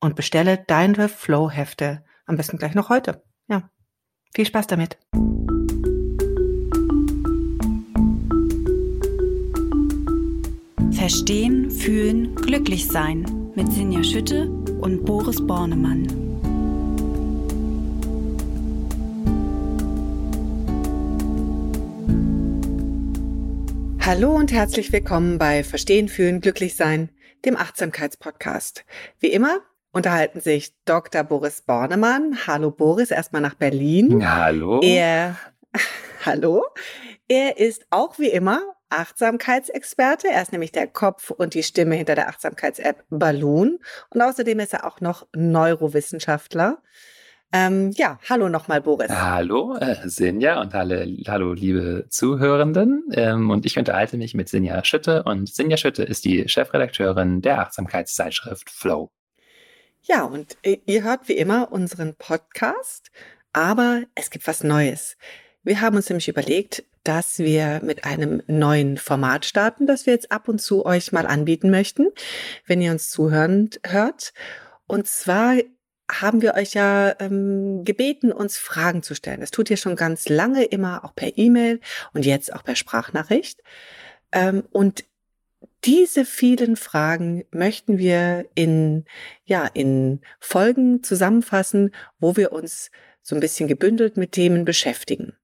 und bestelle deine Flow-Hefte am besten gleich noch heute. Ja, viel Spaß damit. Verstehen, fühlen, glücklich sein mit Sinja Schütte und Boris Bornemann. Hallo und herzlich willkommen bei Verstehen, fühlen, glücklich sein, dem Achtsamkeitspodcast. Wie immer unterhalten sich Dr. Boris Bornemann. Hallo Boris, erstmal nach Berlin. Hallo. Er, hallo. Er ist auch wie immer Achtsamkeitsexperte. Er ist nämlich der Kopf und die Stimme hinter der Achtsamkeits-App Balloon. Und außerdem ist er auch noch Neurowissenschaftler. Ähm, ja, hallo nochmal, Boris. Hallo, äh, Sinja und alle, hallo, liebe Zuhörenden. Ähm, und ich unterhalte mich mit Sinja Schütte. Und Sinja Schütte ist die Chefredakteurin der Achtsamkeitszeitschrift Flow. Ja, und äh, ihr hört wie immer unseren Podcast, aber es gibt was Neues. Wir haben uns nämlich überlegt, dass wir mit einem neuen Format starten, das wir jetzt ab und zu euch mal anbieten möchten, wenn ihr uns zuhören hört. Und zwar haben wir euch ja ähm, gebeten, uns Fragen zu stellen. Das tut ihr schon ganz lange immer, auch per E-Mail und jetzt auch per Sprachnachricht. Ähm, und diese vielen Fragen möchten wir in, ja, in Folgen zusammenfassen, wo wir uns so ein bisschen gebündelt mit Themen beschäftigen.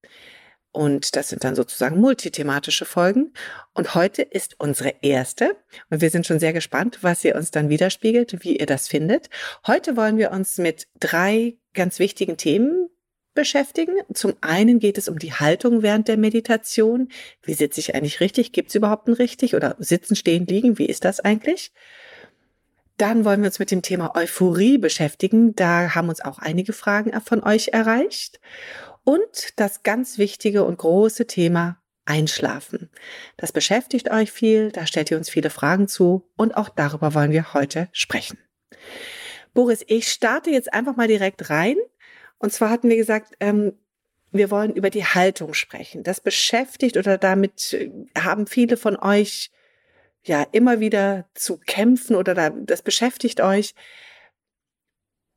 Und das sind dann sozusagen multithematische Folgen. Und heute ist unsere erste. Und wir sind schon sehr gespannt, was ihr uns dann widerspiegelt, wie ihr das findet. Heute wollen wir uns mit drei ganz wichtigen Themen beschäftigen. Zum einen geht es um die Haltung während der Meditation. Wie sitze ich eigentlich richtig? Gibt es überhaupt ein richtig? Oder sitzen, stehen, liegen? Wie ist das eigentlich? Dann wollen wir uns mit dem Thema Euphorie beschäftigen. Da haben uns auch einige Fragen von euch erreicht. Und das ganz wichtige und große Thema Einschlafen. Das beschäftigt euch viel, da stellt ihr uns viele Fragen zu und auch darüber wollen wir heute sprechen. Boris, ich starte jetzt einfach mal direkt rein und zwar hatten wir gesagt, ähm, wir wollen über die Haltung sprechen. Das beschäftigt oder damit äh, haben viele von euch ja immer wieder zu kämpfen oder da, das beschäftigt euch.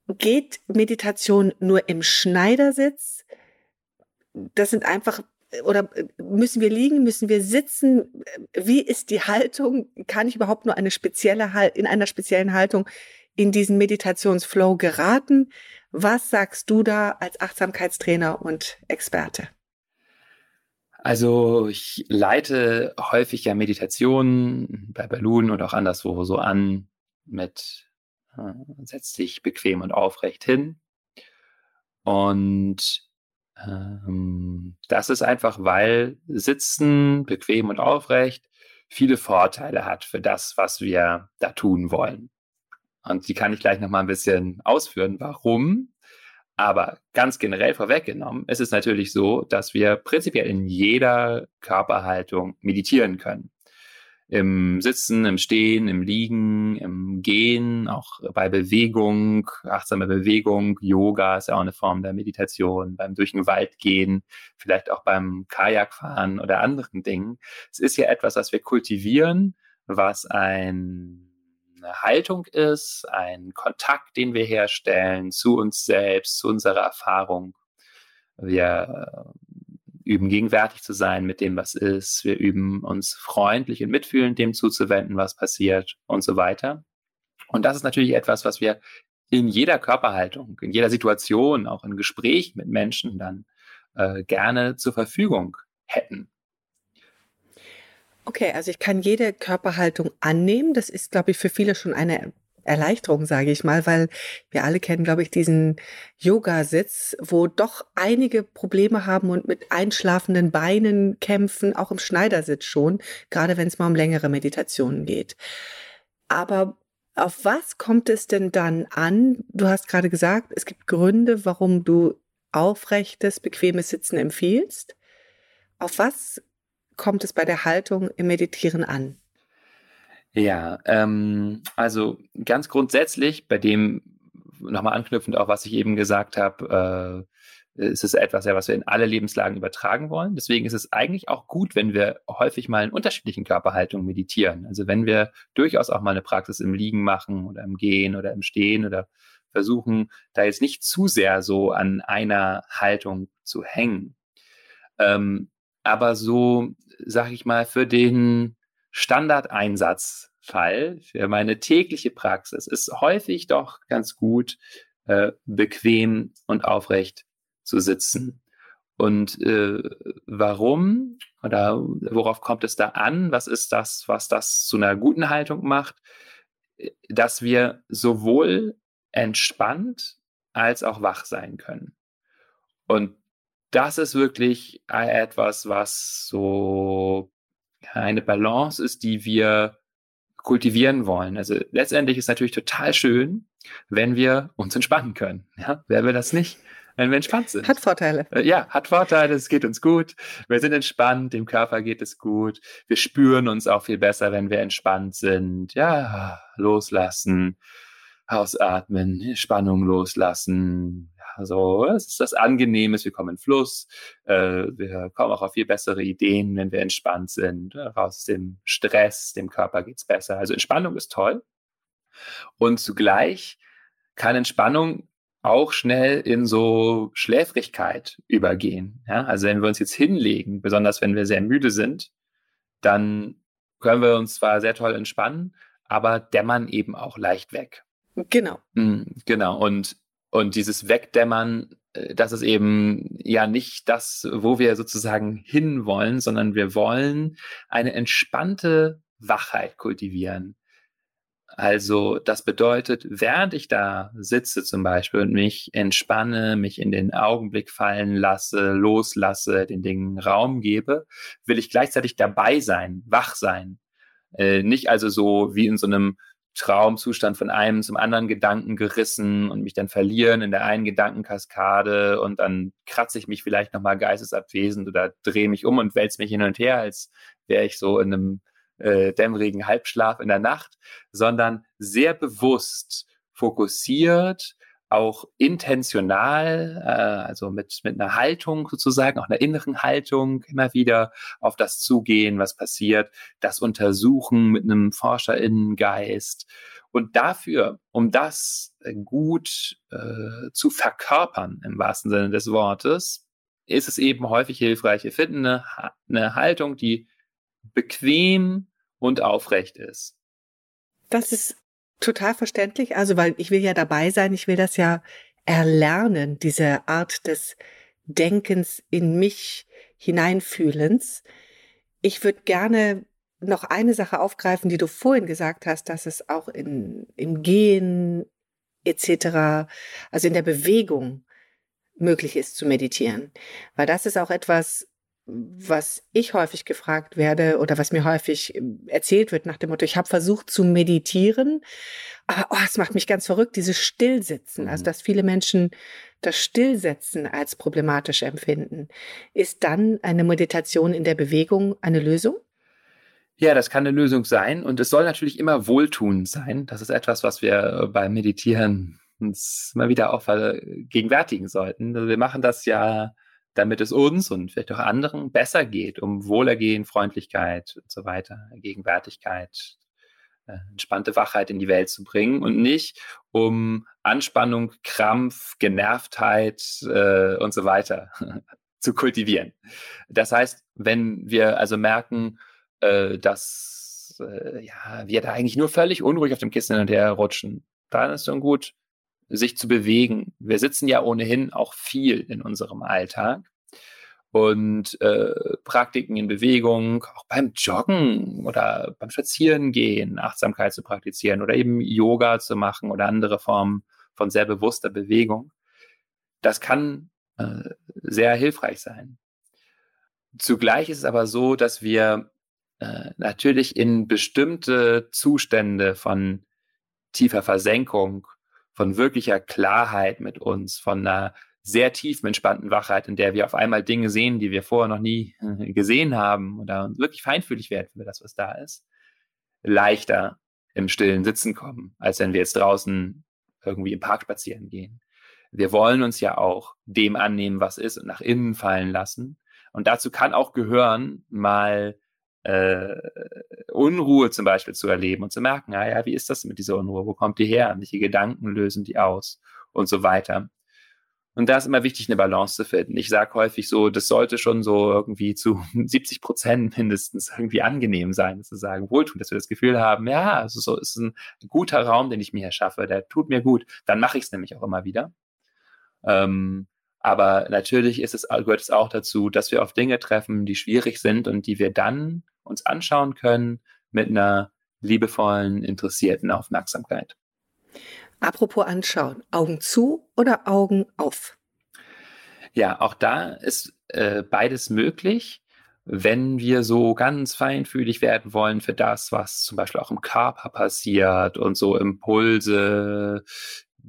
Geht Meditation nur im Schneidersitz? Das sind einfach oder äh, müssen wir liegen, müssen wir sitzen? Wie ist die Haltung? Kann ich überhaupt nur eine spezielle in einer speziellen Haltung in diesen Meditationsflow geraten? Was sagst du da als Achtsamkeitstrainer und Experte? Also ich leite häufig ja Meditationen bei Balloon oder auch anderswo so an mit äh, setz dich bequem und aufrecht hin. Und ähm, das ist einfach, weil Sitzen bequem und aufrecht viele Vorteile hat für das, was wir da tun wollen. Und die kann ich gleich noch mal ein bisschen ausführen, warum. Aber ganz generell vorweggenommen, ist es natürlich so, dass wir prinzipiell in jeder Körperhaltung meditieren können. Im Sitzen, im Stehen, im Liegen, im Gehen, auch bei Bewegung, achtsame Bewegung, Yoga ist ja auch eine Form der Meditation, beim durch den Wald gehen, vielleicht auch beim Kajakfahren oder anderen Dingen. Es ist ja etwas, was wir kultivieren, was ein eine Haltung ist, ein Kontakt, den wir herstellen zu uns selbst, zu unserer Erfahrung. Wir äh, üben gegenwärtig zu sein mit dem, was ist. Wir üben uns freundlich und mitfühlend dem zuzuwenden, was passiert und so weiter. Und das ist natürlich etwas, was wir in jeder Körperhaltung, in jeder Situation, auch in Gespräch mit Menschen dann äh, gerne zur Verfügung hätten. Okay, also ich kann jede Körperhaltung annehmen. Das ist, glaube ich, für viele schon eine Erleichterung, sage ich mal, weil wir alle kennen, glaube ich, diesen Yoga-Sitz, wo doch einige Probleme haben und mit einschlafenden Beinen kämpfen, auch im Schneidersitz schon, gerade wenn es mal um längere Meditationen geht. Aber auf was kommt es denn dann an? Du hast gerade gesagt, es gibt Gründe, warum du aufrechtes, bequemes Sitzen empfiehlst. Auf was kommt es bei der Haltung im Meditieren an? Ja, ähm, also ganz grundsätzlich, bei dem nochmal anknüpfend auch, was ich eben gesagt habe, äh, ist es etwas, ja, was wir in alle Lebenslagen übertragen wollen. Deswegen ist es eigentlich auch gut, wenn wir häufig mal in unterschiedlichen Körperhaltungen meditieren. Also wenn wir durchaus auch mal eine Praxis im Liegen machen oder im Gehen oder im Stehen oder versuchen, da jetzt nicht zu sehr so an einer Haltung zu hängen. Ähm, aber so, sag ich mal, für den Standardeinsatzfall, für meine tägliche Praxis ist häufig doch ganz gut, äh, bequem und aufrecht zu sitzen. Und äh, warum oder worauf kommt es da an? Was ist das, was das zu einer guten Haltung macht? Dass wir sowohl entspannt als auch wach sein können. Und das ist wirklich etwas, was so eine Balance ist, die wir kultivieren wollen. Also letztendlich ist natürlich total schön, wenn wir uns entspannen können. Ja, wer will das nicht? Wenn wir entspannt sind. Hat Vorteile. Äh, ja, hat Vorteile, es geht uns gut. Wir sind entspannt, dem Körper geht es gut. Wir spüren uns auch viel besser, wenn wir entspannt sind. Ja, loslassen, ausatmen, Spannung loslassen, also es ist das Angenehmes, wir kommen in Fluss, äh, wir kommen auch auf viel bessere Ideen, wenn wir entspannt sind, raus aus dem Stress, dem Körper geht's besser. Also Entspannung ist toll. Und zugleich kann Entspannung auch schnell in so Schläfrigkeit übergehen. Ja? Also wenn wir uns jetzt hinlegen, besonders wenn wir sehr müde sind, dann können wir uns zwar sehr toll entspannen, aber dämmern eben auch leicht weg. Genau. Mm, genau. Und und dieses Wegdämmern, äh, das ist eben ja nicht das, wo wir sozusagen hinwollen, sondern wir wollen eine entspannte Wachheit kultivieren. Also das bedeutet, während ich da sitze zum Beispiel und mich entspanne, mich in den Augenblick fallen lasse, loslasse, den Dingen Raum gebe, will ich gleichzeitig dabei sein, wach sein. Äh, nicht also so wie in so einem Traumzustand von einem zum anderen Gedanken gerissen und mich dann verlieren in der einen Gedankenkaskade und dann kratze ich mich vielleicht nochmal geistesabwesend oder drehe mich um und wälze mich hin und her, als wäre ich so in einem äh, dämmerigen Halbschlaf in der Nacht, sondern sehr bewusst fokussiert auch intentional, äh, also mit, mit einer Haltung sozusagen, auch einer inneren Haltung, immer wieder auf das zugehen, was passiert, das untersuchen mit einem Forscherinnengeist. Und dafür, um das äh, gut äh, zu verkörpern, im wahrsten Sinne des Wortes, ist es eben häufig hilfreich. Wir finden eine, eine Haltung, die bequem und aufrecht ist. Das ist total verständlich. Also, weil ich will ja dabei sein, ich will das ja erlernen, diese Art des Denkens in mich hineinfühlens. Ich würde gerne noch eine Sache aufgreifen, die du vorhin gesagt hast, dass es auch in, im Gehen etc., also in der Bewegung möglich ist zu meditieren. Weil das ist auch etwas, was ich häufig gefragt werde oder was mir häufig ähm, erzählt wird nach dem Motto, ich habe versucht zu meditieren, aber oh, es macht mich ganz verrückt, dieses Stillsitzen, also mhm. dass viele Menschen das Stillsetzen als problematisch empfinden. Ist dann eine Meditation in der Bewegung eine Lösung? Ja, das kann eine Lösung sein und es soll natürlich immer wohltuend sein. Das ist etwas, was wir beim Meditieren uns mal wieder auch vergegenwärtigen sollten. Also wir machen das ja damit es uns und vielleicht auch anderen besser geht, um Wohlergehen, Freundlichkeit und so weiter, Gegenwärtigkeit, äh, entspannte Wachheit in die Welt zu bringen und nicht um Anspannung, Krampf, Genervtheit äh, und so weiter zu kultivieren. Das heißt, wenn wir also merken, äh, dass äh, ja, wir da eigentlich nur völlig unruhig auf dem Kissen hin und her rutschen, dann ist schon gut, sich zu bewegen. Wir sitzen ja ohnehin auch viel in unserem Alltag. und äh, Praktiken in Bewegung, auch beim Joggen oder beim Spazierengehen Achtsamkeit zu praktizieren oder eben Yoga zu machen oder andere Formen von sehr bewusster Bewegung. Das kann äh, sehr hilfreich sein. Zugleich ist es aber so, dass wir äh, natürlich in bestimmte Zustände von tiefer Versenkung, von wirklicher Klarheit mit uns, von einer sehr tief entspannten Wachheit, in der wir auf einmal Dinge sehen, die wir vorher noch nie äh, gesehen haben oder wirklich feinfühlig werden für das, was da ist, leichter im stillen Sitzen kommen, als wenn wir jetzt draußen irgendwie im Park spazieren gehen. Wir wollen uns ja auch dem annehmen, was ist und nach innen fallen lassen. Und dazu kann auch gehören, mal äh, Unruhe zum Beispiel zu erleben und zu merken, ah wie ist das mit dieser Unruhe? Wo kommt die her? Welche Gedanken lösen die aus? Und so weiter. Und da ist immer wichtig, eine Balance zu finden. Ich sage häufig so, das sollte schon so irgendwie zu 70 Prozent mindestens irgendwie angenehm sein, zu sagen, wohltun, dass wir das Gefühl haben, ja, also so ist ein guter Raum, den ich mir hier schaffe, der tut mir gut. Dann mache ich es nämlich auch immer wieder. Ähm, aber natürlich ist es, gehört es auch dazu, dass wir auf Dinge treffen, die schwierig sind und die wir dann uns anschauen können mit einer liebevollen, interessierten Aufmerksamkeit. Apropos anschauen, Augen zu oder Augen auf? Ja, auch da ist äh, beides möglich. Wenn wir so ganz feinfühlig werden wollen für das, was zum Beispiel auch im Körper passiert und so Impulse,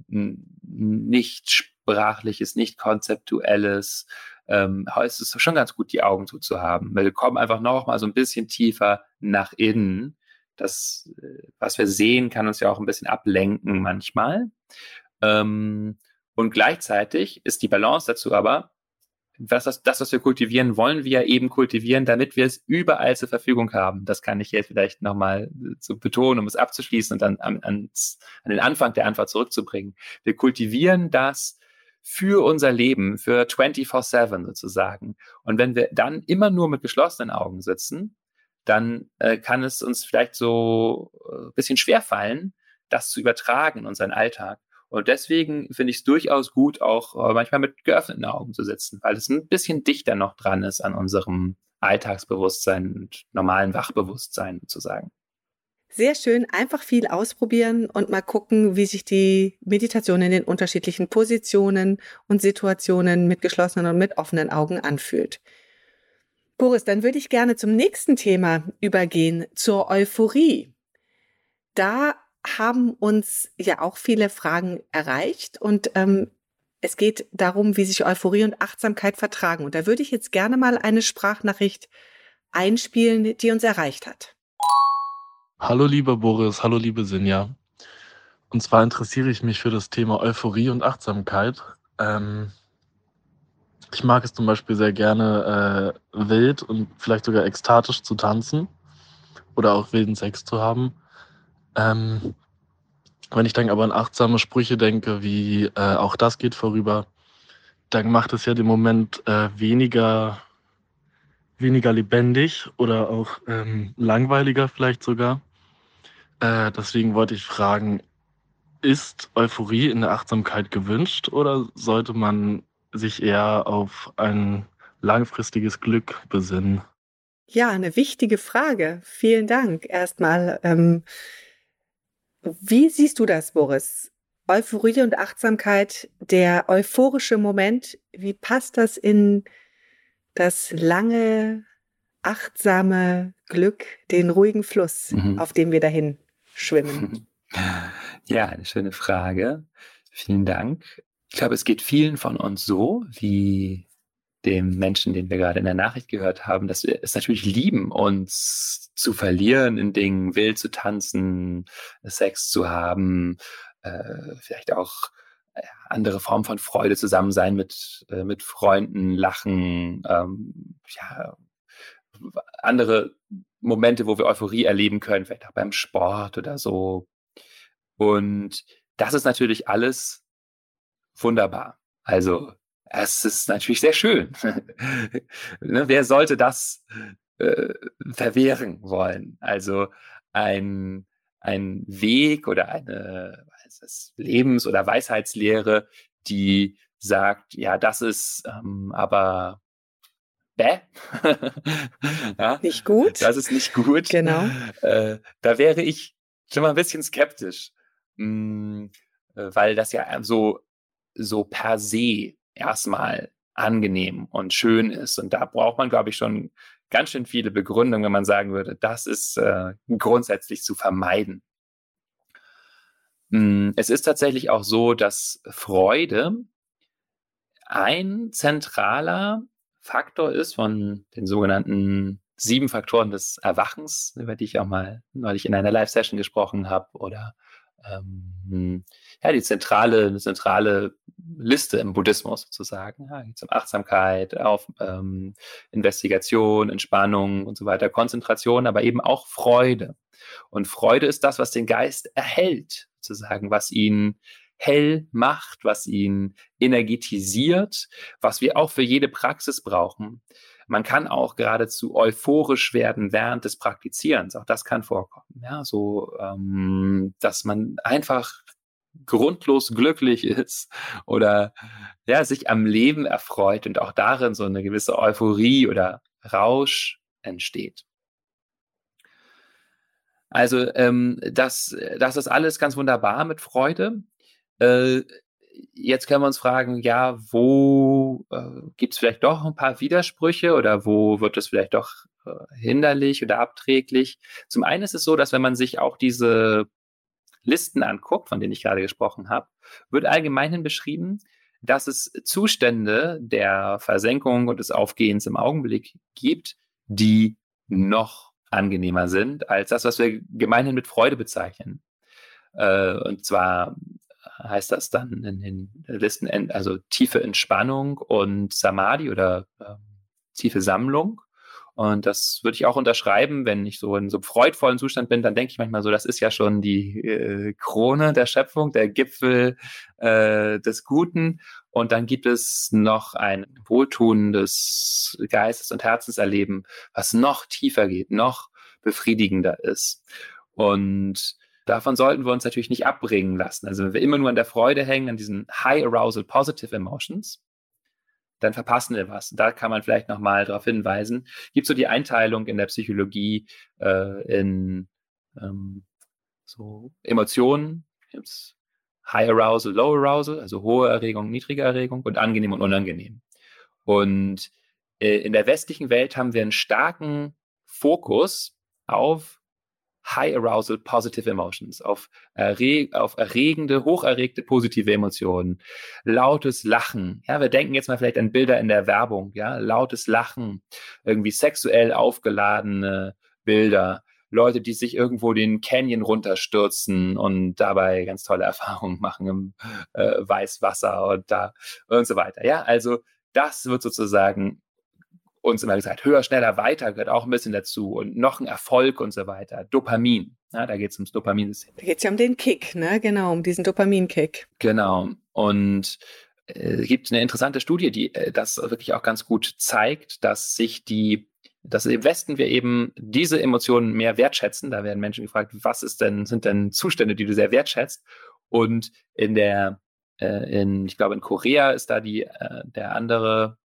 nicht sprachliches, nicht konzeptuelles, ähm, ist es schon ganz gut, die Augen zuzuhaben. Wir kommen einfach noch mal so ein bisschen tiefer nach innen das, äh, was wir sehen, kann uns ja auch ein bisschen ablenken manchmal. Ähm, und gleichzeitig ist die Balance dazu aber, was das, das, was wir kultivieren, wollen wir eben kultivieren, damit wir es überall zur Verfügung haben. Das kann ich jetzt vielleicht nochmal zu betonen, um es abzuschließen und dann an, ans, an den Anfang der Antwort zurückzubringen. Wir kultivieren das für unser Leben, für 24-7 sozusagen. Und wenn wir dann immer nur mit geschlossenen Augen sitzen, dann äh, kann es uns vielleicht so ein äh, bisschen schwer fallen, das zu übertragen in unseren Alltag. Und deswegen finde ich es durchaus gut, auch äh, manchmal mit geöffneten Augen zu sitzen, weil es ein bisschen dichter noch dran ist an unserem Alltagsbewusstsein und normalen Wachbewusstsein sozusagen. Sehr schön, einfach viel ausprobieren und mal gucken, wie sich die Meditation in den unterschiedlichen Positionen und Situationen mit geschlossenen und mit offenen Augen anfühlt. Boris, dann würde ich gerne zum nächsten Thema übergehen, zur Euphorie. Da haben uns ja auch viele Fragen erreicht und ähm, es geht darum, wie sich Euphorie und Achtsamkeit vertragen. Und da würde ich jetzt gerne mal eine Sprachnachricht einspielen, die uns erreicht hat. Hallo lieber Boris, hallo liebe Sinja. Und zwar interessiere ich mich für das Thema Euphorie und Achtsamkeit. Ähm, ich mag es zum Beispiel sehr gerne, äh, wild und vielleicht sogar ekstatisch zu tanzen oder auch wilden Sex zu haben. Ähm, wenn ich dann aber an achtsame Sprüche denke, wie äh, auch das geht vorüber, dann macht es ja den Moment äh, weniger, weniger lebendig oder auch ähm, langweiliger vielleicht sogar. Äh, deswegen wollte ich fragen, ist Euphorie in der Achtsamkeit gewünscht oder sollte man sich eher auf ein langfristiges Glück besinnen? Ja, eine wichtige Frage. Vielen Dank erstmal. Ähm, wie siehst du das, Boris? Euphorie und Achtsamkeit, der euphorische Moment, wie passt das in das lange, achtsame Glück, den ruhigen Fluss, mhm. auf dem wir dahin schwimmen? Ja, eine schöne Frage. Vielen Dank. Ich glaube, es geht vielen von uns so, wie dem Menschen, den wir gerade in der Nachricht gehört haben, dass wir es natürlich lieben, uns zu verlieren in Dingen, wild zu tanzen, Sex zu haben, äh, vielleicht auch äh, andere Formen von Freude zusammen sein mit, äh, mit Freunden, lachen, ähm, ja, andere Momente, wo wir Euphorie erleben können, vielleicht auch beim Sport oder so. Und das ist natürlich alles wunderbar. Also es ist natürlich sehr schön. ne, wer sollte das äh, verwehren wollen? Also ein, ein Weg oder eine Lebens- oder Weisheitslehre, die sagt, ja, das ist ähm, aber bäh. ja, nicht gut. Das ist nicht gut. Genau. Äh, da wäre ich schon mal ein bisschen skeptisch, mh, mm, weil das ja so, so per se erstmal angenehm und schön ist. Und da braucht man, glaube ich, schon ganz schön viele Begründungen, wenn man sagen würde, das ist äh, grundsätzlich zu vermeiden. Mm, es ist tatsächlich auch so, dass Freude ein zentraler Faktor ist von den sogenannten sieben Faktoren des Erwachens, über die ich auch mal neulich in einer Live-Session gesprochen habe, oder ähm, ja, die zentrale, zentrale Liste im Buddhismus sozusagen. Ja, geht um Achtsamkeit, auf ähm, Investigation, Entspannung und so weiter, Konzentration, aber eben auch Freude. Und Freude ist das, was den Geist erhält, sozusagen, was ihn hell macht, was ihn energetisiert, was wir auch für jede Praxis brauchen. Man kann auch geradezu euphorisch werden während des Praktizierens. Auch das kann vorkommen. Ja, so, ähm, dass man einfach grundlos glücklich ist oder ja, sich am Leben erfreut und auch darin so eine gewisse Euphorie oder Rausch entsteht. Also ähm, das, das ist alles ganz wunderbar mit Freude. Äh, jetzt können wir uns fragen, ja, wo äh, gibt es vielleicht doch ein paar Widersprüche oder wo wird es vielleicht doch äh, hinderlich oder abträglich? Zum einen ist es so, dass wenn man sich auch diese Listen anguckt, von denen ich gerade gesprochen habe, wird allgemeinhin beschrieben, dass es Zustände der Versenkung und des Aufgehens im Augenblick gibt, die noch angenehmer sind als das, was wir gemeinhin mit Freude bezeichnen. Äh, und zwar heißt das dann in den Listen, also tiefe Entspannung und Samadhi oder äh, tiefe Sammlung. Und das würde ich auch unterschreiben, wenn ich so in so einem freudvollen Zustand bin, dann denke ich manchmal so, das ist ja schon die äh, Krone der Schöpfung, der Gipfel äh, des Guten. Und dann gibt es noch ein wohltuendes Geistes- und Herzenserleben, was noch tiefer geht, noch befriedigender ist. Und davon sollten wir uns natürlich nicht abbringen lassen. Also wenn wir immer nur an der Freude hängen, an diesen High Arousal Positive Emotions, dann verpassen wir was. Da kann man vielleicht nochmal darauf hinweisen. Gibt so die Einteilung in der Psychologie äh, in ähm, so Emotionen, gibt's High Arousal, Low Arousal, also hohe Erregung, niedrige Erregung und angenehm und unangenehm. Und äh, in der westlichen Welt haben wir einen starken Fokus auf High Arousal Positive Emotions, auf, erre auf erregende, hocherregte positive Emotionen, lautes Lachen. Ja, wir denken jetzt mal vielleicht an Bilder in der Werbung, ja, lautes Lachen, irgendwie sexuell aufgeladene Bilder, Leute, die sich irgendwo den Canyon runterstürzen und dabei ganz tolle Erfahrungen machen im äh, Weißwasser und da und so weiter. Ja, also das wird sozusagen uns immer gesagt, höher, schneller, weiter gehört auch ein bisschen dazu und noch ein Erfolg und so weiter. Dopamin, ja, da geht es ums Dopaminsystem. Da geht es ja um den Kick, ne? Genau, um diesen Dopaminkick. Genau. Und äh, es gibt eine interessante Studie, die äh, das wirklich auch ganz gut zeigt, dass sich die dass im Westen wir eben diese Emotionen mehr wertschätzen. Da werden Menschen gefragt, was ist denn, sind denn Zustände, die du sehr wertschätzt? Und in der, äh, in, ich glaube, in Korea ist da die, äh, der andere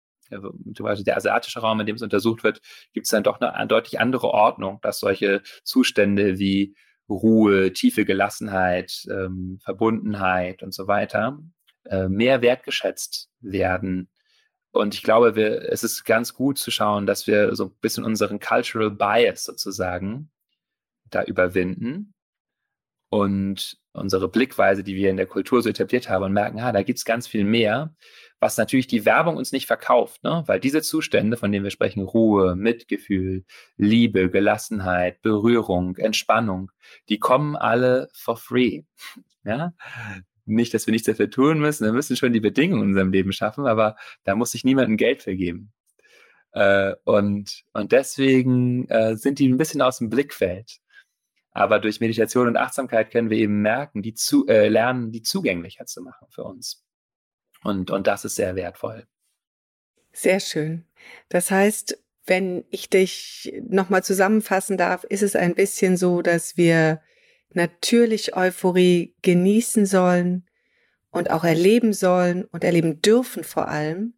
zum Beispiel der asiatische Raum, in dem es untersucht wird, gibt es dann doch eine, eine deutlich andere Ordnung, dass solche Zustände wie Ruhe, tiefe Gelassenheit, ähm, Verbundenheit und so weiter äh, mehr wertgeschätzt werden. Und ich glaube, wir, es ist ganz gut zu schauen, dass wir so ein bisschen unseren Cultural Bias sozusagen da überwinden und unsere Blickweise, die wir in der Kultur so etabliert haben und merken, ah, da gibt es ganz viel mehr, was natürlich die Werbung uns nicht verkauft, ne? weil diese Zustände, von denen wir sprechen, Ruhe, Mitgefühl, Liebe, Gelassenheit, Berührung, Entspannung, die kommen alle for free. Ja? Nicht, dass wir nichts dafür tun müssen, wir müssen schon die Bedingungen in unserem Leben schaffen, aber da muss sich niemandem Geld vergeben. Äh, und, und deswegen äh, sind die ein bisschen aus dem Blickfeld. Aber durch Meditation und Achtsamkeit können wir eben merken, die zu, äh, lernen, die zugänglicher zu machen für uns. Und, und das ist sehr wertvoll. Sehr schön. Das heißt, wenn ich dich nochmal zusammenfassen darf, ist es ein bisschen so, dass wir natürlich Euphorie genießen sollen und auch erleben sollen und erleben dürfen vor allem,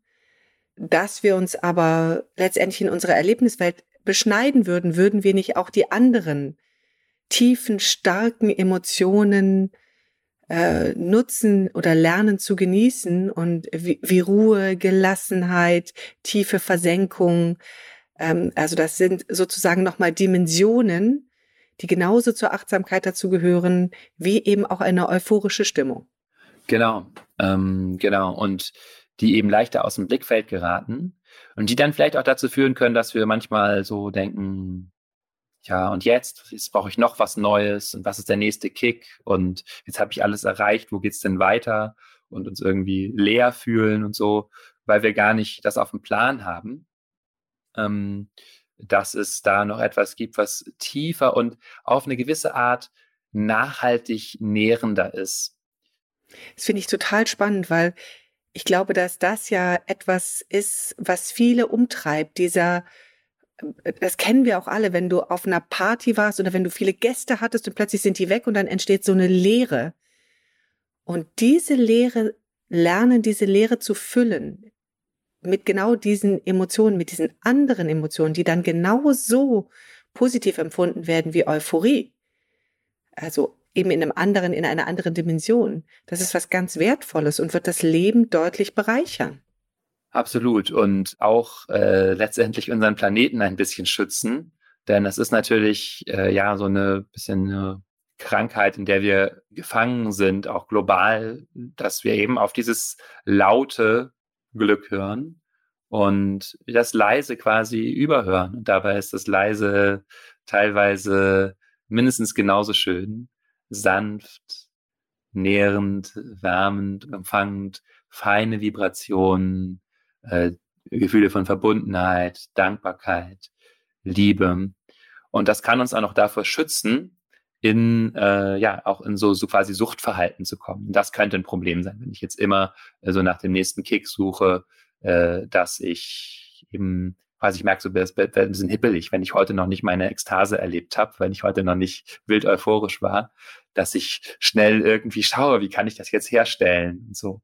dass wir uns aber letztendlich in unserer Erlebniswelt beschneiden würden, würden wir nicht auch die anderen tiefen, starken Emotionen äh, nutzen oder lernen zu genießen und wie, wie Ruhe, Gelassenheit, tiefe Versenkung. Ähm, also das sind sozusagen nochmal Dimensionen, die genauso zur Achtsamkeit dazu gehören, wie eben auch eine euphorische Stimmung. Genau, ähm, genau. Und die eben leichter aus dem Blickfeld geraten und die dann vielleicht auch dazu führen können, dass wir manchmal so denken, ja, und jetzt, jetzt brauche ich noch was Neues und was ist der nächste Kick? Und jetzt habe ich alles erreicht, wo geht's denn weiter? Und uns irgendwie leer fühlen und so, weil wir gar nicht das auf dem Plan haben, ähm, dass es da noch etwas gibt, was tiefer und auf eine gewisse Art nachhaltig nährender ist. Das finde ich total spannend, weil ich glaube, dass das ja etwas ist, was viele umtreibt, dieser das kennen wir auch alle, wenn du auf einer Party warst oder wenn du viele Gäste hattest und plötzlich sind die weg und dann entsteht so eine Leere. Und diese Leere, lernen diese Leere zu füllen mit genau diesen Emotionen, mit diesen anderen Emotionen, die dann genauso positiv empfunden werden wie Euphorie. Also eben in einem anderen, in einer anderen Dimension. Das ist was ganz Wertvolles und wird das Leben deutlich bereichern. Absolut. Und auch äh, letztendlich unseren Planeten ein bisschen schützen. Denn es ist natürlich äh, ja so eine bisschen eine Krankheit, in der wir gefangen sind, auch global, dass wir eben auf dieses laute Glück hören und das leise quasi überhören. Und dabei ist das leise teilweise mindestens genauso schön, sanft, nährend, wärmend, empfangend, feine Vibrationen, äh, Gefühle von Verbundenheit, Dankbarkeit, Liebe. Und das kann uns auch noch davor schützen, in äh, ja auch in so, so quasi Suchtverhalten zu kommen. Das könnte ein Problem sein, wenn ich jetzt immer äh, so nach dem nächsten Kick suche, äh, dass ich eben quasi ich merke, so das wird ein bisschen hippelig, wenn ich heute noch nicht meine Ekstase erlebt habe, wenn ich heute noch nicht wild euphorisch war, dass ich schnell irgendwie schaue, wie kann ich das jetzt herstellen und so.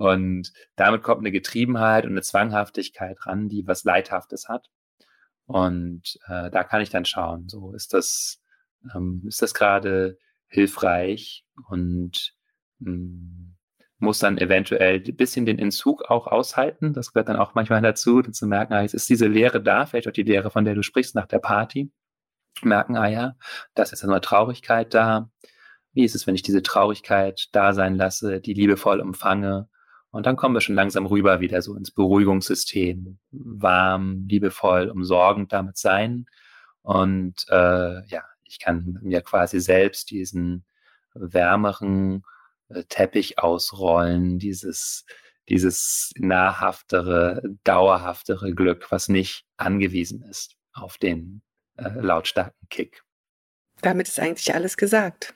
Und damit kommt eine Getriebenheit und eine Zwanghaftigkeit ran, die was Leidhaftes hat. Und äh, da kann ich dann schauen, so ist das, ähm, ist das gerade hilfreich und ähm, muss dann eventuell ein bisschen den Entzug auch aushalten. Das gehört dann auch manchmal dazu, zu merken, ah, jetzt ist diese Lehre da, vielleicht auch die Lehre, von der du sprichst nach der Party. Merken, ah ja, da ist jetzt nur Traurigkeit da. Wie ist es, wenn ich diese Traurigkeit da sein lasse, die liebevoll empfange und dann kommen wir schon langsam rüber wieder so ins Beruhigungssystem. Warm, liebevoll, umsorgend damit sein. Und äh, ja, ich kann mir quasi selbst diesen wärmeren äh, Teppich ausrollen, dieses, dieses nahrhaftere, dauerhaftere Glück, was nicht angewiesen ist auf den äh, lautstarken Kick. Damit ist eigentlich alles gesagt.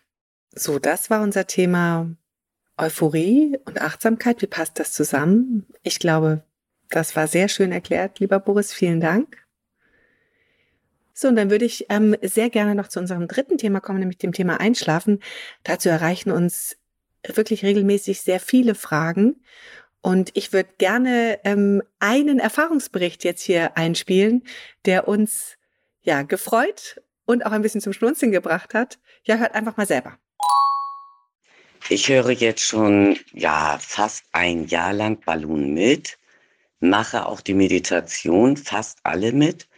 So, das war unser Thema Euphorie und Achtsamkeit, wie passt das zusammen? Ich glaube, das war sehr schön erklärt, lieber Boris. Vielen Dank. So, und dann würde ich ähm, sehr gerne noch zu unserem dritten Thema kommen, nämlich dem Thema Einschlafen. Dazu erreichen uns wirklich regelmäßig sehr viele Fragen. Und ich würde gerne ähm, einen Erfahrungsbericht jetzt hier einspielen, der uns ja gefreut und auch ein bisschen zum Schmunzeln gebracht hat. Ja, hört einfach mal selber. Ich höre jetzt schon ja fast ein Jahr lang Ballon mit, mache auch die Meditation fast alle mit.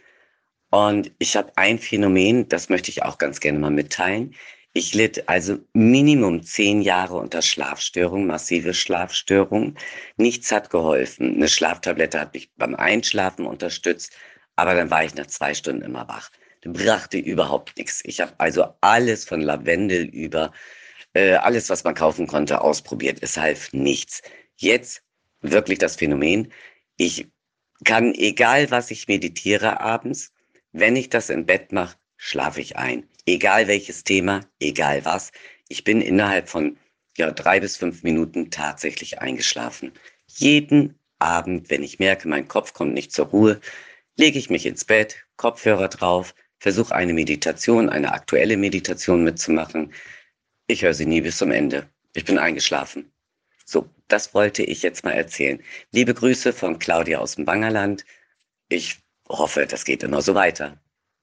Und ich habe ein Phänomen, das möchte ich auch ganz gerne mal mitteilen. Ich litt also Minimum zehn Jahre unter Schlafstörungen, massive Schlafstörungen. Nichts hat geholfen. Eine Schlaftablette hat mich beim Einschlafen unterstützt, aber dann war ich nach zwei Stunden immer wach. Das brachte überhaupt nichts. Ich habe also alles von Lavendel über äh, alles, was man kaufen konnte, ausprobiert. Es half nichts. Jetzt wirklich das Phänomen. Ich kann, egal was ich meditiere abends, wenn ich das im Bett mache, schlafe ich ein. Egal welches Thema, egal was. Ich bin innerhalb von ja, drei bis fünf Minuten tatsächlich eingeschlafen. Jeden Abend, wenn ich merke, mein Kopf kommt nicht zur Ruhe, lege ich mich ins Bett, Kopfhörer drauf, versuche eine Meditation, eine aktuelle Meditation mitzumachen, ich höre sie nie bis zum Ende. Ich bin eingeschlafen. So, das wollte ich jetzt mal erzählen. Liebe Grüße von Claudia aus dem Bangerland. Ich hoffe, das geht immer so weiter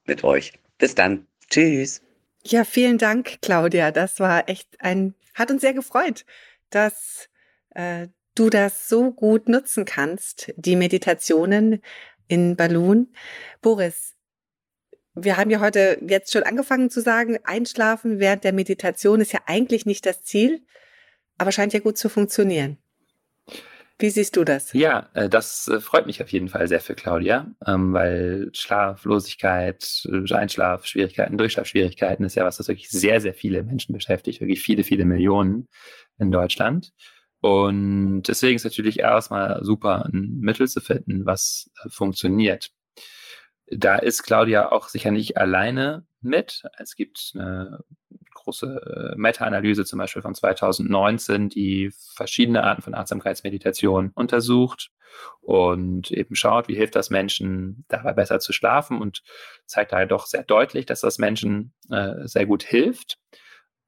mit euch. Bis dann. Tschüss. Ja, vielen Dank, Claudia. Das war echt ein, hat uns sehr gefreut, dass äh, du das so gut nutzen kannst, die Meditationen in Balloon. Boris, wir haben ja heute jetzt schon angefangen zu sagen, Einschlafen während der Meditation ist ja eigentlich nicht das Ziel, aber scheint ja gut zu funktionieren. Wie siehst du das? Ja, äh, das äh, freut mich auf jeden Fall sehr für Claudia, ähm, weil Schlaflosigkeit, äh, Einschlafschwierigkeiten, Durchschlafschwierigkeiten ist ja was, das wirklich sehr, sehr viele Menschen beschäftigt, wirklich viele, viele Millionen in Deutschland. Und deswegen ist natürlich erstmal super, ein Mittel zu finden, was funktioniert. Da ist Claudia auch sicher nicht alleine mit. Es gibt eine große äh, Meta-Analyse zum Beispiel von 2019, die verschiedene Arten von Achtsamkeitsmeditation untersucht und eben schaut, wie hilft das Menschen dabei besser zu schlafen und zeigt halt doch sehr deutlich, dass das Menschen äh, sehr gut hilft.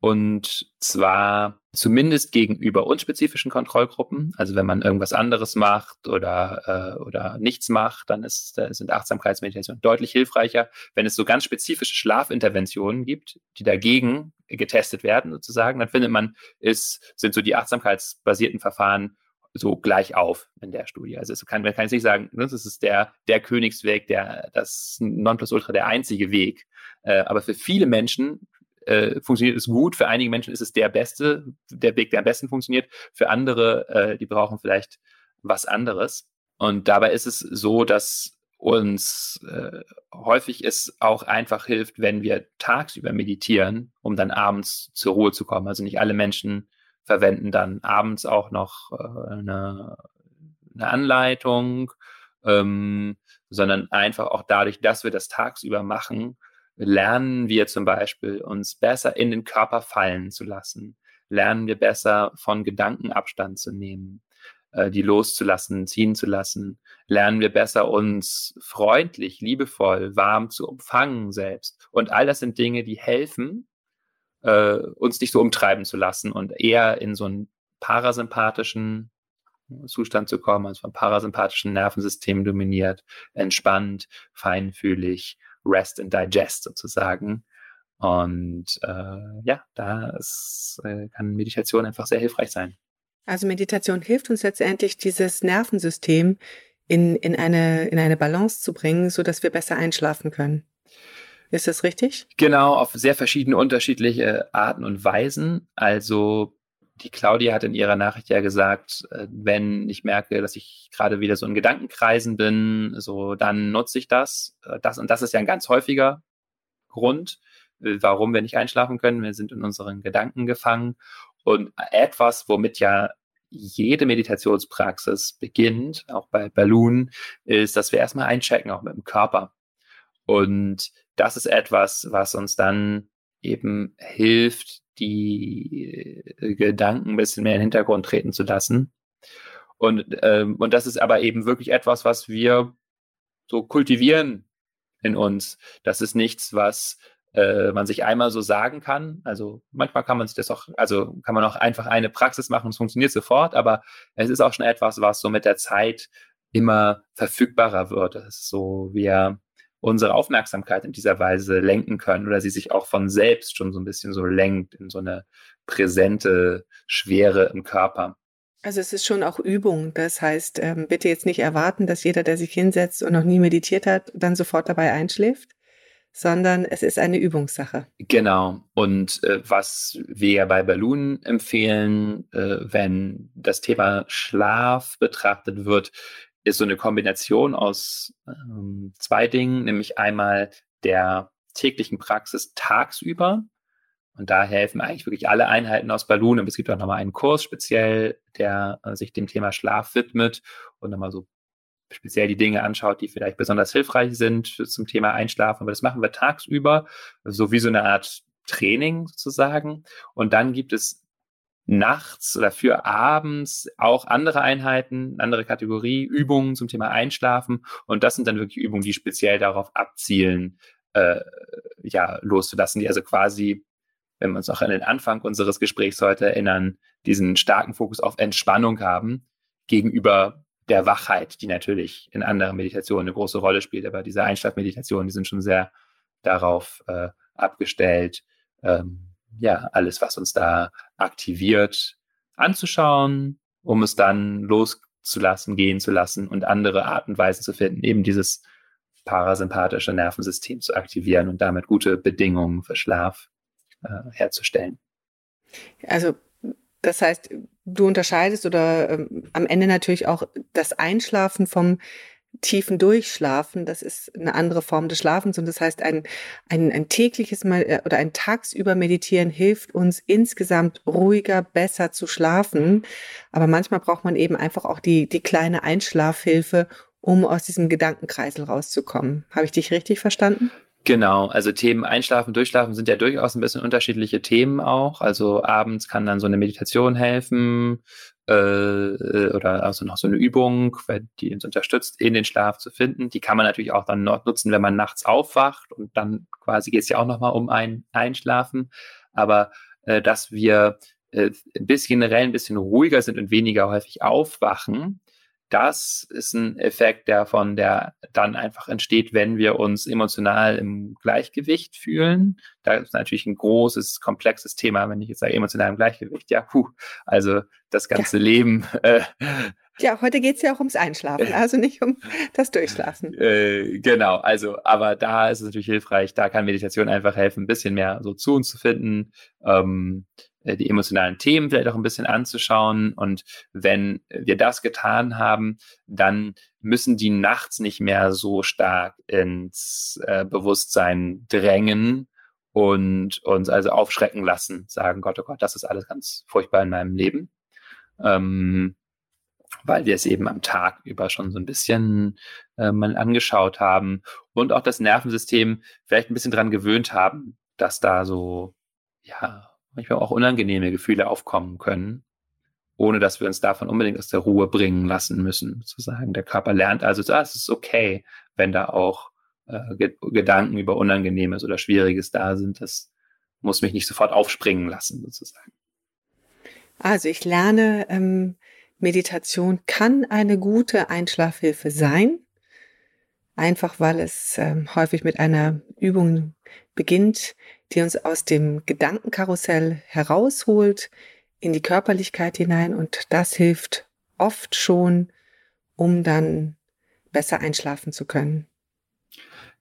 Und zwar zumindest gegenüber unspezifischen Kontrollgruppen. Also wenn man irgendwas anderes macht oder, äh, oder nichts macht, dann ist, äh, sind Achtsamkeitsmeditationen deutlich hilfreicher. Wenn es so ganz spezifische Schlafinterventionen gibt, die dagegen getestet werden sozusagen, dann findet man, ist, sind so die achtsamkeitsbasierten Verfahren so gleich auf in der Studie. Also es kann, man kann jetzt nicht sagen, das ist der, der Königsweg, der, das Nonplusultra, der einzige Weg. Äh, aber für viele Menschen äh, funktioniert es gut. Für einige Menschen ist es der beste, der Weg, der am besten funktioniert. Für andere, äh, die brauchen vielleicht was anderes. Und dabei ist es so, dass uns äh, häufig es auch einfach hilft, wenn wir tagsüber meditieren, um dann abends zur Ruhe zu kommen. Also nicht alle Menschen verwenden dann abends auch noch äh, eine, eine Anleitung, ähm, sondern einfach auch dadurch, dass wir das tagsüber machen, lernen wir zum Beispiel, uns besser in den Körper fallen zu lassen, lernen wir besser von Gedanken Abstand zu nehmen, äh, die loszulassen, ziehen zu lassen, lernen wir besser uns freundlich, liebevoll, warm zu umfangen selbst. Und all das sind Dinge, die helfen, äh, uns nicht so umtreiben zu lassen und eher in so einen parasympathischen Zustand zu kommen, also vom parasympathischen Nervensystem dominiert, entspannt, feinfühlig, Rest and Digest sozusagen. Und äh, ja, da ist, äh, kann Meditation einfach sehr hilfreich sein. Also Meditation hilft uns letztendlich, dieses Nervensystem in, in, eine, in eine Balance zu bringen, so dass wir besser einschlafen können. Ist das richtig? Genau, auf sehr verschiedene unterschiedliche Arten und Weisen. Also die Claudia hat in ihrer Nachricht ja gesagt, äh, wenn ich merke, dass ich gerade wieder so in Gedankenkreisen bin, so dann nutze ich das. Äh, das und das ist ja ein ganz häufiger Grund, äh, warum wir nicht einschlafen können. Wir sind in unseren Gedanken gefangen. Und etwas, womit ja jede Meditationspraxis beginnt, auch bei Balloon, ist, dass wir erstmal einchecken, auch mit dem Körper. Und das ist etwas, was uns dann eben hilft, die äh, Gedanken ein bisschen mehr in den Hintergrund treten zu lassen. Und, ähm, und das ist aber eben wirklich etwas, was wir so kultivieren in uns. Das ist nichts, was äh, man sich einmal so sagen kann. Also manchmal kann man sich das auch, also kann man auch einfach eine Praxis machen es funktioniert sofort, aber es ist auch schon etwas, was so mit der Zeit immer verfügbarer wird. Das ist so, wir unsere Aufmerksamkeit in dieser Weise lenken können oder sie sich auch von selbst schon so ein bisschen so lenkt in so eine präsente Schwere im Körper. Also es ist schon auch Übung. Das heißt, ähm, bitte jetzt nicht erwarten, dass jeder, der sich hinsetzt und noch nie meditiert hat, dann sofort dabei einschläft, sondern es ist eine Übungssache. Genau. Und äh, was wir bei Balloon empfehlen, äh, wenn das Thema Schlaf betrachtet wird, ist so eine Kombination aus ähm, zwei Dingen, nämlich einmal der täglichen Praxis tagsüber. Und da helfen eigentlich wirklich alle Einheiten aus Balloon. Und es gibt auch nochmal einen Kurs speziell, der äh, sich dem Thema Schlaf widmet und nochmal so speziell die Dinge anschaut, die vielleicht besonders hilfreich sind zum Thema Einschlafen. Aber das machen wir tagsüber, so wie so eine Art Training sozusagen. Und dann gibt es nachts oder für abends auch andere Einheiten, andere Kategorie, Übungen zum Thema Einschlafen. Und das sind dann wirklich Übungen, die speziell darauf abzielen, äh, ja, loszulassen, die also quasi wenn wir uns auch an den Anfang unseres Gesprächs heute erinnern, diesen starken Fokus auf Entspannung haben gegenüber der Wachheit, die natürlich in anderen Meditationen eine große Rolle spielt. Aber diese Einschlafmeditationen, die sind schon sehr darauf äh, abgestellt, ähm, ja, alles, was uns da aktiviert, anzuschauen, um es dann loszulassen, gehen zu lassen und andere Art und Weisen zu finden, eben dieses parasympathische Nervensystem zu aktivieren und damit gute Bedingungen für Schlaf äh, herzustellen. Also das heißt, du unterscheidest oder ähm, am Ende natürlich auch das Einschlafen vom tiefen Durchschlafen. Das ist eine andere Form des Schlafens und das heißt, ein, ein, ein tägliches Mal äh, oder ein tagsüber Meditieren hilft uns insgesamt ruhiger, besser zu schlafen. Aber manchmal braucht man eben einfach auch die, die kleine Einschlafhilfe, um aus diesem Gedankenkreisel rauszukommen. Habe ich dich richtig verstanden? Genau, also Themen Einschlafen, Durchschlafen sind ja durchaus ein bisschen unterschiedliche Themen auch. Also abends kann dann so eine Meditation helfen äh, oder also noch so eine Übung, die uns unterstützt, in den Schlaf zu finden. Die kann man natürlich auch dann nutzen, wenn man nachts aufwacht und dann quasi geht es ja auch nochmal um ein Einschlafen. Aber äh, dass wir äh, ein bisschen generell ein bisschen ruhiger sind und weniger häufig aufwachen, das ist ein Effekt, der von der dann einfach entsteht, wenn wir uns emotional im Gleichgewicht fühlen. Da ist natürlich ein großes, komplexes Thema, wenn ich jetzt sage emotional im Gleichgewicht. Ja, puh, also das ganze ja. Leben. Äh, ja, heute geht es ja auch ums Einschlafen, also nicht um das Durchschlafen. Äh, genau, also, aber da ist es natürlich hilfreich, da kann Meditation einfach helfen, ein bisschen mehr so zu uns zu finden. Ähm, äh, die emotionalen Themen vielleicht auch ein bisschen anzuschauen. Und wenn wir das getan haben, dann müssen die nachts nicht mehr so stark ins äh, Bewusstsein drängen und uns also aufschrecken lassen, sagen, Gott, oh Gott, das ist alles ganz furchtbar in meinem Leben. Ähm, weil wir es eben am Tag über schon so ein bisschen äh, mal angeschaut haben und auch das Nervensystem vielleicht ein bisschen dran gewöhnt haben, dass da so, ja, manchmal auch unangenehme Gefühle aufkommen können, ohne dass wir uns davon unbedingt aus der Ruhe bringen lassen müssen, sozusagen. Der Körper lernt also, ah, es ist okay, wenn da auch äh, Gedanken über Unangenehmes oder Schwieriges da sind. Das muss mich nicht sofort aufspringen lassen, sozusagen. Also ich lerne, ähm, Meditation kann eine gute Einschlafhilfe sein, einfach weil es ähm, häufig mit einer Übung beginnt, die uns aus dem Gedankenkarussell herausholt in die Körperlichkeit hinein und das hilft oft schon, um dann besser einschlafen zu können.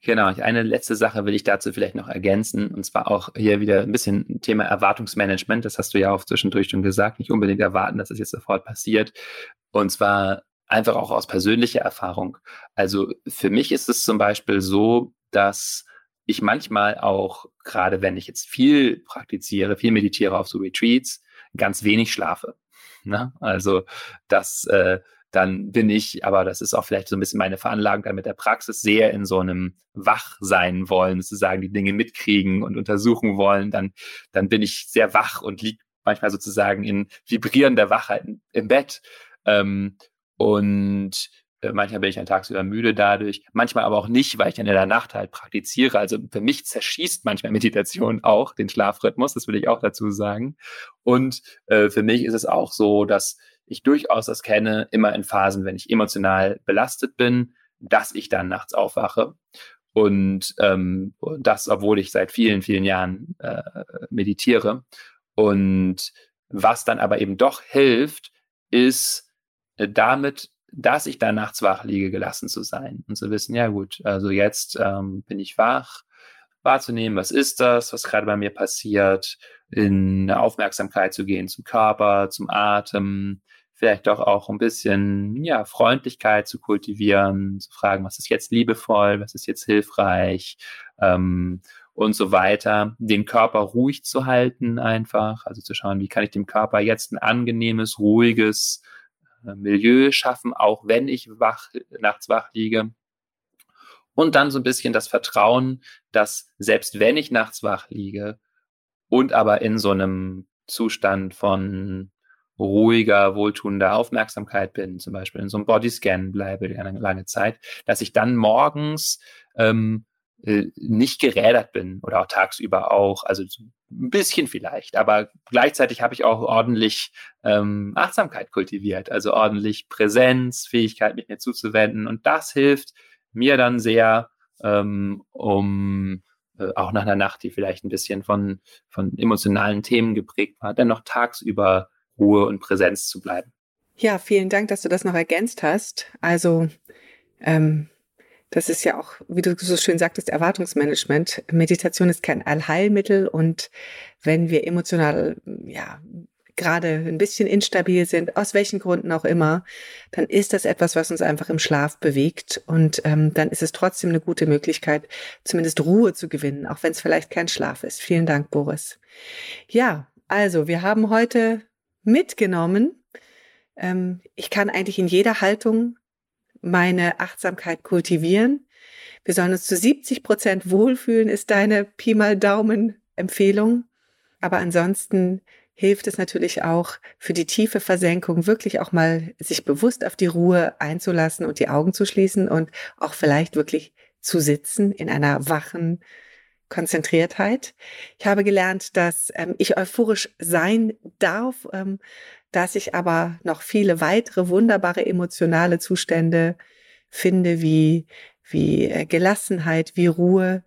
Genau, eine letzte Sache will ich dazu vielleicht noch ergänzen, und zwar auch hier wieder ein bisschen Thema Erwartungsmanagement. Das hast du ja auch zwischendurch schon gesagt, nicht unbedingt erwarten, dass es jetzt sofort passiert. Und zwar einfach auch aus persönlicher Erfahrung. Also für mich ist es zum Beispiel so, dass ich manchmal auch, gerade wenn ich jetzt viel praktiziere, viel meditiere auf so Retreats, ganz wenig schlafe. Ne? Also das, äh, dann bin ich, aber das ist auch vielleicht so ein bisschen meine Veranlagung dann mit der Praxis, sehr in so einem wach sein wollen, sozusagen die Dinge mitkriegen und untersuchen wollen, dann, dann bin ich sehr wach und liege manchmal sozusagen in vibrierender Wachheit im Bett. Ähm, und manchmal bin ich dann tagsüber müde dadurch, manchmal aber auch nicht, weil ich dann in der Nacht halt praktiziere. Also für mich zerschießt manchmal Meditation auch den Schlafrhythmus, das will ich auch dazu sagen. Und äh, für mich ist es auch so, dass ich durchaus das kenne, immer in Phasen, wenn ich emotional belastet bin, dass ich dann nachts aufwache. Und ähm, das, obwohl ich seit vielen, vielen Jahren äh, meditiere. Und was dann aber eben doch hilft, ist äh, damit dass ich da nachts wach liege, gelassen zu sein und zu wissen, ja gut, also jetzt ähm, bin ich wach, wahrzunehmen, was ist das, was gerade bei mir passiert, in Aufmerksamkeit zu gehen zum Körper, zum Atem, vielleicht doch auch ein bisschen, ja, Freundlichkeit zu kultivieren, zu fragen, was ist jetzt liebevoll, was ist jetzt hilfreich, ähm, und so weiter, den Körper ruhig zu halten einfach, also zu schauen, wie kann ich dem Körper jetzt ein angenehmes, ruhiges, Milieu schaffen, auch wenn ich wach, nachts wach liege. Und dann so ein bisschen das Vertrauen, dass selbst wenn ich nachts wach liege und aber in so einem Zustand von ruhiger, wohltuender Aufmerksamkeit bin, zum Beispiel in so einem Bodyscan bleibe eine lange Zeit, dass ich dann morgens ähm, äh, nicht gerädert bin oder auch tagsüber auch, also ein bisschen vielleicht, aber gleichzeitig habe ich auch ordentlich ähm, Achtsamkeit kultiviert, also ordentlich Präsenz, Fähigkeit, mich mir zuzuwenden und das hilft mir dann sehr, ähm, um äh, auch nach einer Nacht, die vielleicht ein bisschen von, von emotionalen Themen geprägt war, dennoch tagsüber Ruhe und Präsenz zu bleiben. Ja, vielen Dank, dass du das noch ergänzt hast. Also ähm, das ist ja auch, wie du so schön sagtest, Erwartungsmanagement. Meditation ist kein Allheilmittel und wenn wir emotional, ja, gerade ein bisschen instabil sind, aus welchen Gründen auch immer, dann ist das etwas, was uns einfach im Schlaf bewegt und ähm, dann ist es trotzdem eine gute Möglichkeit, zumindest Ruhe zu gewinnen, auch wenn es vielleicht kein Schlaf ist. Vielen Dank, Boris. Ja, also wir haben heute mitgenommen, ähm, ich kann eigentlich in jeder Haltung meine Achtsamkeit kultivieren. Wir sollen uns zu 70 Prozent wohlfühlen, ist deine Pi mal Daumen Empfehlung. Aber ansonsten hilft es natürlich auch für die tiefe Versenkung wirklich auch mal sich bewusst auf die Ruhe einzulassen und die Augen zu schließen und auch vielleicht wirklich zu sitzen in einer wachen Konzentriertheit. Ich habe gelernt, dass ähm, ich euphorisch sein darf, ähm, dass ich aber noch viele weitere wunderbare emotionale Zustände finde, wie, wie äh, Gelassenheit, wie Ruhe,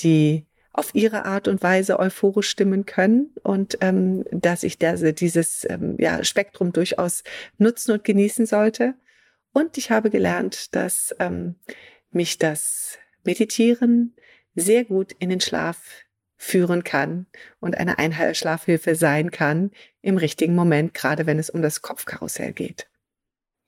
die auf ihre Art und Weise euphorisch stimmen können und ähm, dass ich das, dieses ähm, ja, Spektrum durchaus nutzen und genießen sollte. Und ich habe gelernt, dass ähm, mich das Meditieren sehr gut in den Schlaf führen kann und eine Einheilschlafhilfe sein kann im richtigen Moment, gerade wenn es um das Kopfkarussell geht.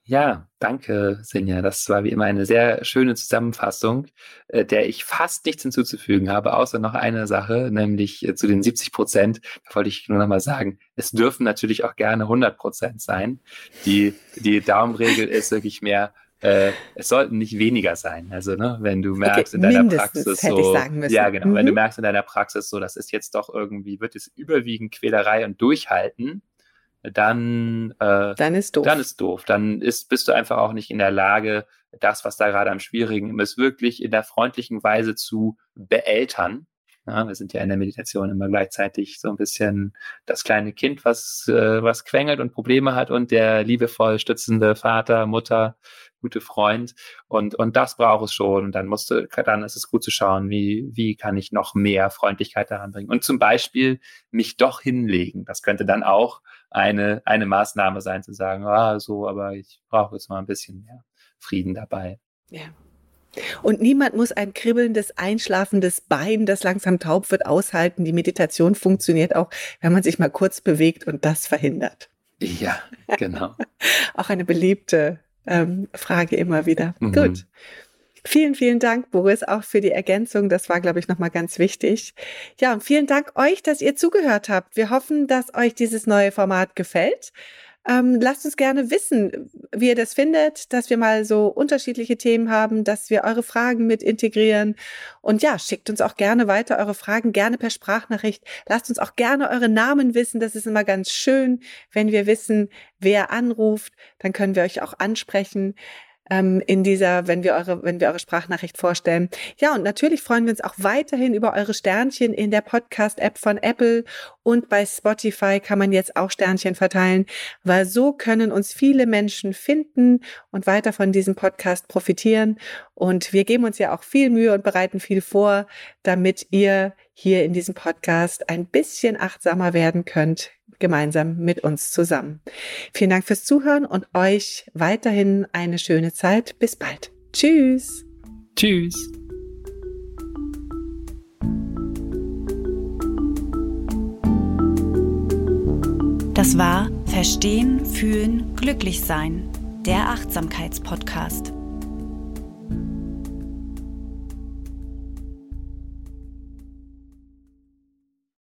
Ja, danke, Sinja. Das war wie immer eine sehr schöne Zusammenfassung, äh, der ich fast nichts hinzuzufügen habe, außer noch eine Sache, nämlich äh, zu den 70 Prozent. Da wollte ich nur noch mal sagen, es dürfen natürlich auch gerne 100 Prozent sein. Die, die Daumenregel ist wirklich mehr äh, es sollten nicht weniger sein. Also, ne, wenn du merkst okay, in deiner Praxis so, ja, genau, mhm. wenn du mhm. merkst in deiner Praxis so, das ist jetzt doch irgendwie, wird es überwiegend Quälerei und Durchhalten, dann, äh, dann ist doof. Dann ist doof. Dann ist, bist du einfach auch nicht in der Lage, das, was da gerade am Schwierigen ist, wirklich in der freundlichen Weise zu beeltern. Ja, wir sind ja in der Meditation immer gleichzeitig so ein bisschen das kleine Kind, was, äh, was quengelt und Probleme hat und der liebevoll stützende Vater, Mutter, gute Freund und, und das braucht es schon. Und dann musste, dann ist es gut zu schauen, wie, wie kann ich noch mehr Freundlichkeit daran bringen. Und zum Beispiel mich doch hinlegen. Das könnte dann auch eine, eine Maßnahme sein, zu sagen, ah, so, aber ich brauche jetzt mal ein bisschen mehr Frieden dabei. Ja. Und niemand muss ein kribbelndes, einschlafendes Bein, das langsam taub wird, aushalten. Die Meditation funktioniert auch, wenn man sich mal kurz bewegt und das verhindert. Ja, genau. auch eine beliebte ähm, Frage immer wieder. Mhm. Gut. Vielen, vielen Dank, Boris, auch für die Ergänzung. Das war, glaube ich, nochmal ganz wichtig. Ja, und vielen Dank euch, dass ihr zugehört habt. Wir hoffen, dass euch dieses neue Format gefällt. Ähm, lasst uns gerne wissen, wie ihr das findet, dass wir mal so unterschiedliche Themen haben, dass wir eure Fragen mit integrieren. Und ja, schickt uns auch gerne weiter eure Fragen, gerne per Sprachnachricht. Lasst uns auch gerne eure Namen wissen. Das ist immer ganz schön, wenn wir wissen, wer anruft. Dann können wir euch auch ansprechen ähm, in dieser, wenn wir eure, wenn wir eure Sprachnachricht vorstellen. Ja, und natürlich freuen wir uns auch weiterhin über eure Sternchen in der Podcast-App von Apple und bei Spotify kann man jetzt auch Sternchen verteilen, weil so können uns viele Menschen finden und weiter von diesem Podcast profitieren. Und wir geben uns ja auch viel Mühe und bereiten viel vor, damit ihr hier in diesem Podcast ein bisschen achtsamer werden könnt gemeinsam mit uns zusammen. Vielen Dank fürs Zuhören und euch weiterhin eine schöne Zeit. Bis bald. Tschüss. Tschüss. Das war Verstehen, Fühlen, Glücklich Sein, der Achtsamkeitspodcast.